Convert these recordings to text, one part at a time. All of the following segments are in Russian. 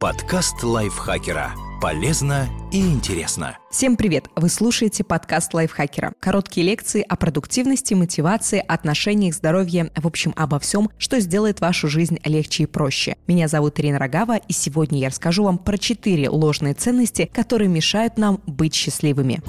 Подкаст лайфхакера. Полезно и интересно. Всем привет! Вы слушаете подкаст лайфхакера. Короткие лекции о продуктивности, мотивации, отношениях, здоровье, в общем, обо всем, что сделает вашу жизнь легче и проще. Меня зовут Ирина Рогава, и сегодня я расскажу вам про четыре ложные ценности, которые мешают нам быть счастливыми.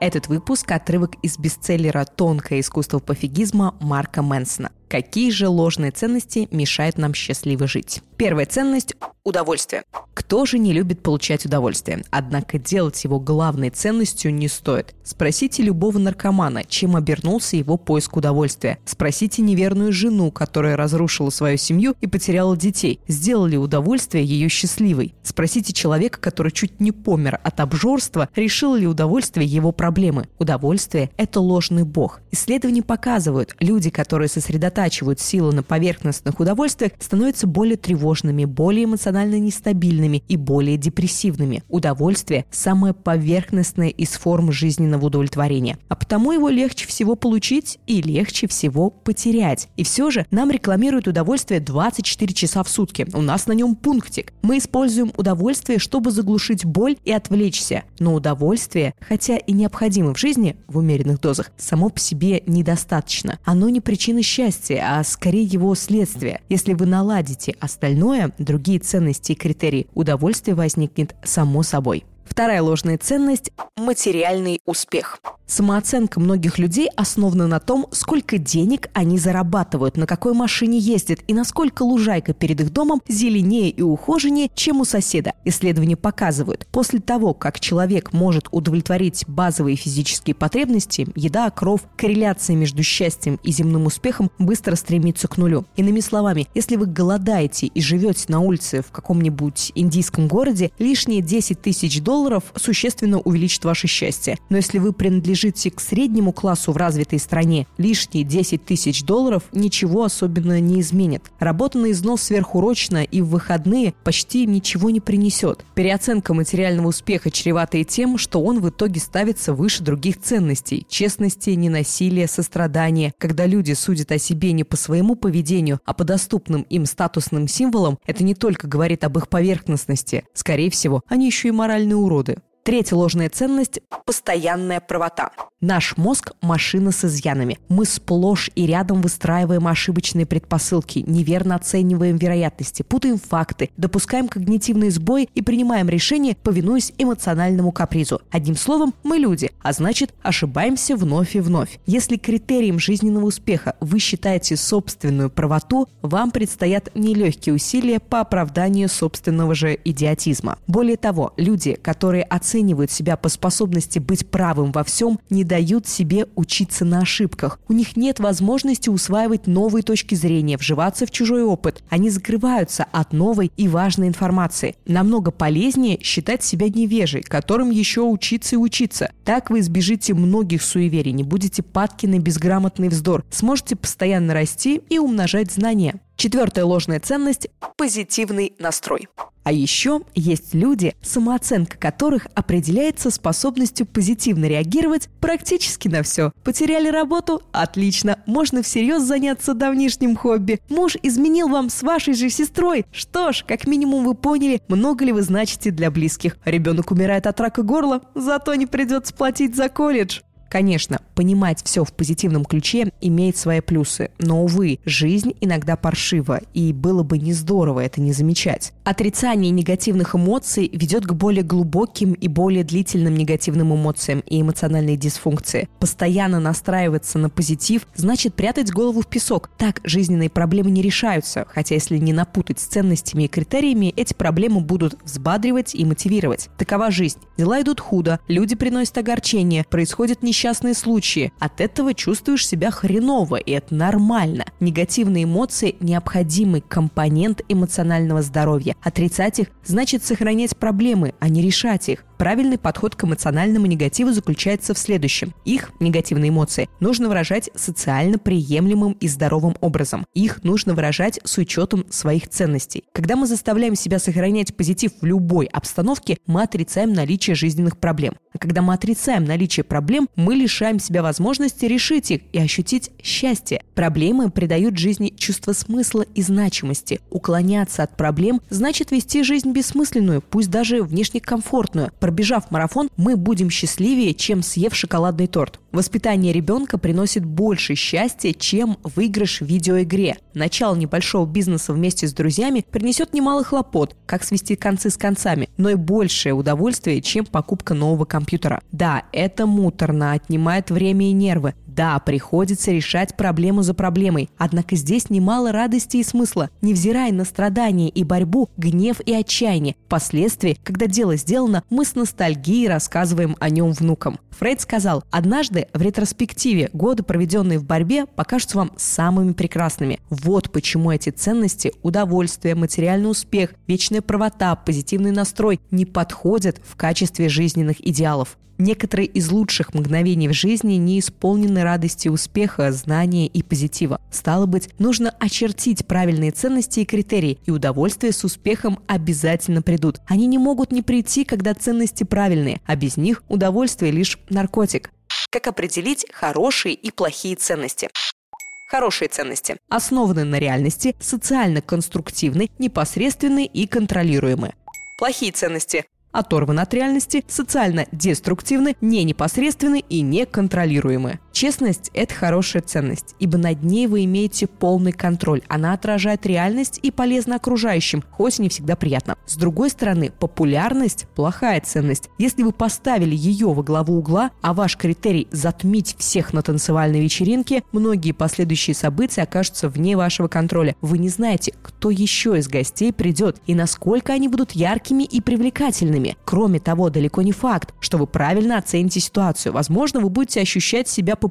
Этот выпуск – отрывок из бестселлера «Тонкое искусство пофигизма» Марка Мэнсона. Какие же ложные ценности мешают нам счастливо жить? Первая ценность – удовольствие. Кто же не любит получать удовольствие? Однако делать его главной ценностью не стоит. Спросите любого наркомана, чем обернулся его поиск удовольствия. Спросите неверную жену, которая разрушила свою семью и потеряла детей. Сделал ли удовольствие ее счастливой? Спросите человека, который чуть не помер от обжорства, решил ли удовольствие его проблемы. Удовольствие – это ложный бог. Исследования показывают, люди, которые сосредотачиваются сосредотачивают силу на поверхностных удовольствиях, становятся более тревожными, более эмоционально нестабильными и более депрессивными. Удовольствие – самое поверхностное из форм жизненного удовлетворения. А потому его легче всего получить и легче всего потерять. И все же нам рекламируют удовольствие 24 часа в сутки. У нас на нем пунктик. Мы используем удовольствие, чтобы заглушить боль и отвлечься. Но удовольствие, хотя и необходимо в жизни в умеренных дозах, само по себе недостаточно. Оно не причина счастья, ценности, а скорее его следствие. Если вы наладите остальное, другие ценности и критерии, удовольствие возникнет само собой. Вторая ложная ценность – материальный успех. Самооценка многих людей основана на том, сколько денег они зарабатывают, на какой машине ездят и насколько лужайка перед их домом зеленее и ухоженнее, чем у соседа. Исследования показывают, после того, как человек может удовлетворить базовые физические потребности, еда, кров, корреляция между счастьем и земным успехом быстро стремится к нулю. Иными словами, если вы голодаете и живете на улице в каком-нибудь индийском городе, лишние 10 тысяч долларов существенно увеличат ваше счастье. Но если вы принадлежите к среднему классу в развитой стране, лишние 10 тысяч долларов ничего особенно не изменит. Работа на износ сверхурочно и в выходные почти ничего не принесет. Переоценка материального успеха чревата и тем, что он в итоге ставится выше других ценностей – честности, ненасилия, сострадания. Когда люди судят о себе не по своему поведению, а по доступным им статусным символам, это не только говорит об их поверхностности. Скорее всего, они еще и моральные уроды. Третья ложная ценность – постоянная правота. Наш мозг – машина с изъянами. Мы сплошь и рядом выстраиваем ошибочные предпосылки, неверно оцениваем вероятности, путаем факты, допускаем когнитивные сбои и принимаем решения, повинуясь эмоциональному капризу. Одним словом, мы люди, а значит, ошибаемся вновь и вновь. Если критерием жизненного успеха вы считаете собственную правоту, вам предстоят нелегкие усилия по оправданию собственного же идиотизма. Более того, люди, которые оценивают оценивают себя по способности быть правым во всем, не дают себе учиться на ошибках. У них нет возможности усваивать новые точки зрения, вживаться в чужой опыт. Они закрываются от новой и важной информации. Намного полезнее считать себя невежей, которым еще учиться и учиться. Так вы избежите многих суеверий, не будете падки на безграмотный вздор, сможете постоянно расти и умножать знания. Четвертая ложная ценность – позитивный настрой. А еще есть люди, самооценка которых определяется способностью позитивно реагировать практически на все. Потеряли работу? Отлично, можно всерьез заняться давнишним хобби. Муж изменил вам с вашей же сестрой? Что ж, как минимум вы поняли, много ли вы значите для близких. Ребенок умирает от рака горла, зато не придется платить за колледж. Конечно, понимать все в позитивном ключе имеет свои плюсы, но, увы, жизнь иногда паршива, и было бы не здорово это не замечать. Отрицание негативных эмоций ведет к более глубоким и более длительным негативным эмоциям и эмоциональной дисфункции. Постоянно настраиваться на позитив значит прятать голову в песок. Так жизненные проблемы не решаются, хотя если не напутать с ценностями и критериями, эти проблемы будут взбадривать и мотивировать. Такова жизнь. Дела идут худо, люди приносят огорчение, несчастье несчастные случаи. От этого чувствуешь себя хреново, и это нормально. Негативные эмоции – необходимый компонент эмоционального здоровья. Отрицать их значит сохранять проблемы, а не решать их. Правильный подход к эмоциональному негативу заключается в следующем. Их, негативные эмоции, нужно выражать социально приемлемым и здоровым образом. Их нужно выражать с учетом своих ценностей. Когда мы заставляем себя сохранять позитив в любой обстановке, мы отрицаем наличие жизненных проблем. А когда мы отрицаем наличие проблем, мы лишаем себя возможности решить их и ощутить счастье. Проблемы придают жизни чувство смысла и значимости. Уклоняться от проблем значит вести жизнь бессмысленную, пусть даже внешне комфортную. Пробежав марафон, мы будем счастливее, чем съев шоколадный торт. Воспитание ребенка приносит больше счастья, чем выигрыш в видеоигре. Начало небольшого бизнеса вместе с друзьями принесет немало хлопот, как свести концы с концами, но и большее удовольствие, чем покупка нового компьютера. Да, это муторно, отнимает время и нервы, да, приходится решать проблему за проблемой, однако здесь немало радости и смысла, невзирая на страдания и борьбу, гнев и отчаяние. Впоследствии, когда дело сделано, мы с ностальгией рассказываем о нем внукам. Фрейд сказал, однажды в ретроспективе годы, проведенные в борьбе, покажутся вам самыми прекрасными. Вот почему эти ценности – удовольствие, материальный успех, вечная правота, позитивный настрой – не подходят в качестве жизненных идеалов. Некоторые из лучших мгновений в жизни не исполнены радости успеха, знания и позитива. Стало быть, нужно очертить правильные ценности и критерии, и удовольствие с успехом обязательно придут. Они не могут не прийти, когда ценности правильные, а без них удовольствие лишь наркотик. Как определить хорошие и плохие ценности? Хорошие ценности основаны на реальности, социально конструктивны, непосредственны и контролируемы. Плохие ценности оторваны от реальности, социально деструктивны, не непосредственны и неконтролируемы. Честность – это хорошая ценность, ибо над ней вы имеете полный контроль. Она отражает реальность и полезна окружающим, хоть не всегда приятно. С другой стороны, популярность – плохая ценность. Если вы поставили ее во главу угла, а ваш критерий – затмить всех на танцевальной вечеринке, многие последующие события окажутся вне вашего контроля. Вы не знаете, кто еще из гостей придет и насколько они будут яркими и привлекательными. Кроме того, далеко не факт, что вы правильно оцените ситуацию. Возможно, вы будете ощущать себя популярным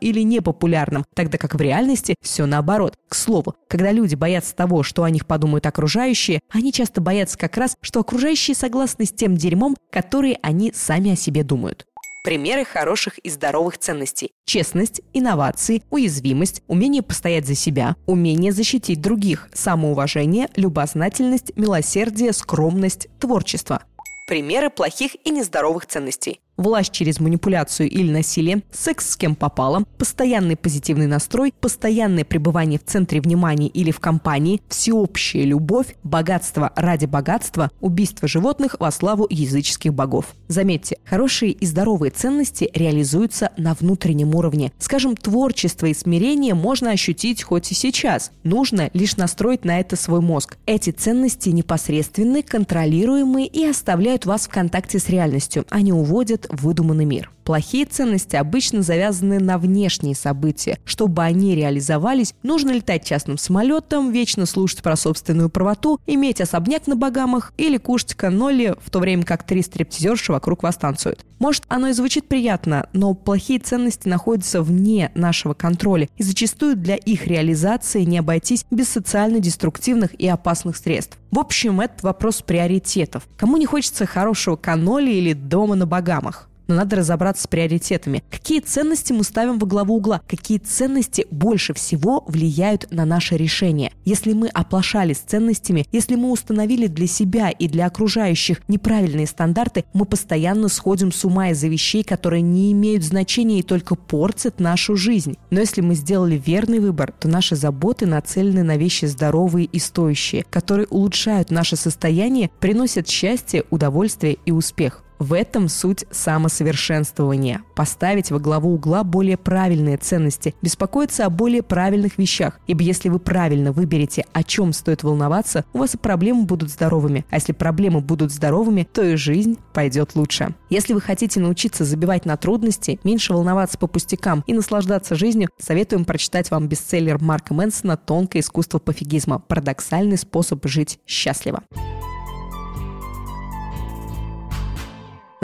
или непопулярным, тогда как в реальности все наоборот. К слову, когда люди боятся того, что о них подумают окружающие, они часто боятся как раз, что окружающие согласны с тем дерьмом, который они сами о себе думают. Примеры хороших и здоровых ценностей. Честность, инновации, уязвимость, умение постоять за себя, умение защитить других, самоуважение, любознательность, милосердие, скромность, творчество. Примеры плохих и нездоровых ценностей власть через манипуляцию или насилие, секс с кем попало, постоянный позитивный настрой, постоянное пребывание в центре внимания или в компании, всеобщая любовь, богатство ради богатства, убийство животных во славу языческих богов. Заметьте, хорошие и здоровые ценности реализуются на внутреннем уровне. Скажем, творчество и смирение можно ощутить хоть и сейчас. Нужно лишь настроить на это свой мозг. Эти ценности непосредственны, контролируемые и оставляют вас в контакте с реальностью. Они уводят выдуманный мир. Плохие ценности обычно завязаны на внешние события. Чтобы они реализовались, нужно летать частным самолетом, вечно слушать про собственную правоту, иметь особняк на Багамах или кушать каноли, в то время как три стриптизерши вокруг вас танцуют. Может, оно и звучит приятно, но плохие ценности находятся вне нашего контроля, и зачастую для их реализации не обойтись без социально деструктивных и опасных средств. В общем, это вопрос приоритетов. Кому не хочется хорошего каноли или дома на Багамах? Но надо разобраться с приоритетами. Какие ценности мы ставим во главу угла? Какие ценности больше всего влияют на наше решение? Если мы оплошали с ценностями, если мы установили для себя и для окружающих неправильные стандарты, мы постоянно сходим с ума из-за вещей, которые не имеют значения и только портят нашу жизнь. Но если мы сделали верный выбор, то наши заботы нацелены на вещи здоровые и стоящие, которые улучшают наше состояние, приносят счастье, удовольствие и успех. В этом суть самосовершенствования. Поставить во главу угла более правильные ценности, беспокоиться о более правильных вещах. Ибо если вы правильно выберете, о чем стоит волноваться, у вас и проблемы будут здоровыми. А если проблемы будут здоровыми, то и жизнь пойдет лучше. Если вы хотите научиться забивать на трудности, меньше волноваться по пустякам и наслаждаться жизнью, советуем прочитать вам бестселлер Марка Мэнсона «Тонкое искусство пофигизма. Парадоксальный способ жить счастливо».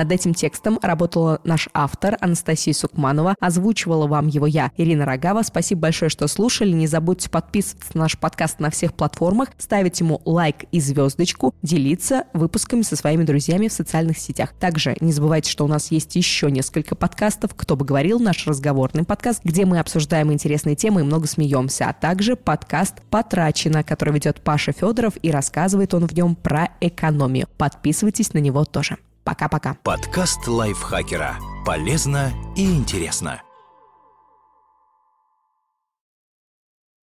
Над этим текстом работала наш автор Анастасия Сукманова. Озвучивала вам его я, Ирина Рогава. Спасибо большое, что слушали. Не забудьте подписываться на наш подкаст на всех платформах, ставить ему лайк и звездочку, делиться выпусками со своими друзьями в социальных сетях. Также не забывайте, что у нас есть еще несколько подкастов. Кто бы говорил, наш разговорный подкаст, где мы обсуждаем интересные темы и много смеемся, а также подкаст «Потрачено», который ведет Паша Федоров и рассказывает он в нем про экономию. Подписывайтесь на него тоже. Пока-пока. Подкаст лайфхакера. Полезно и интересно.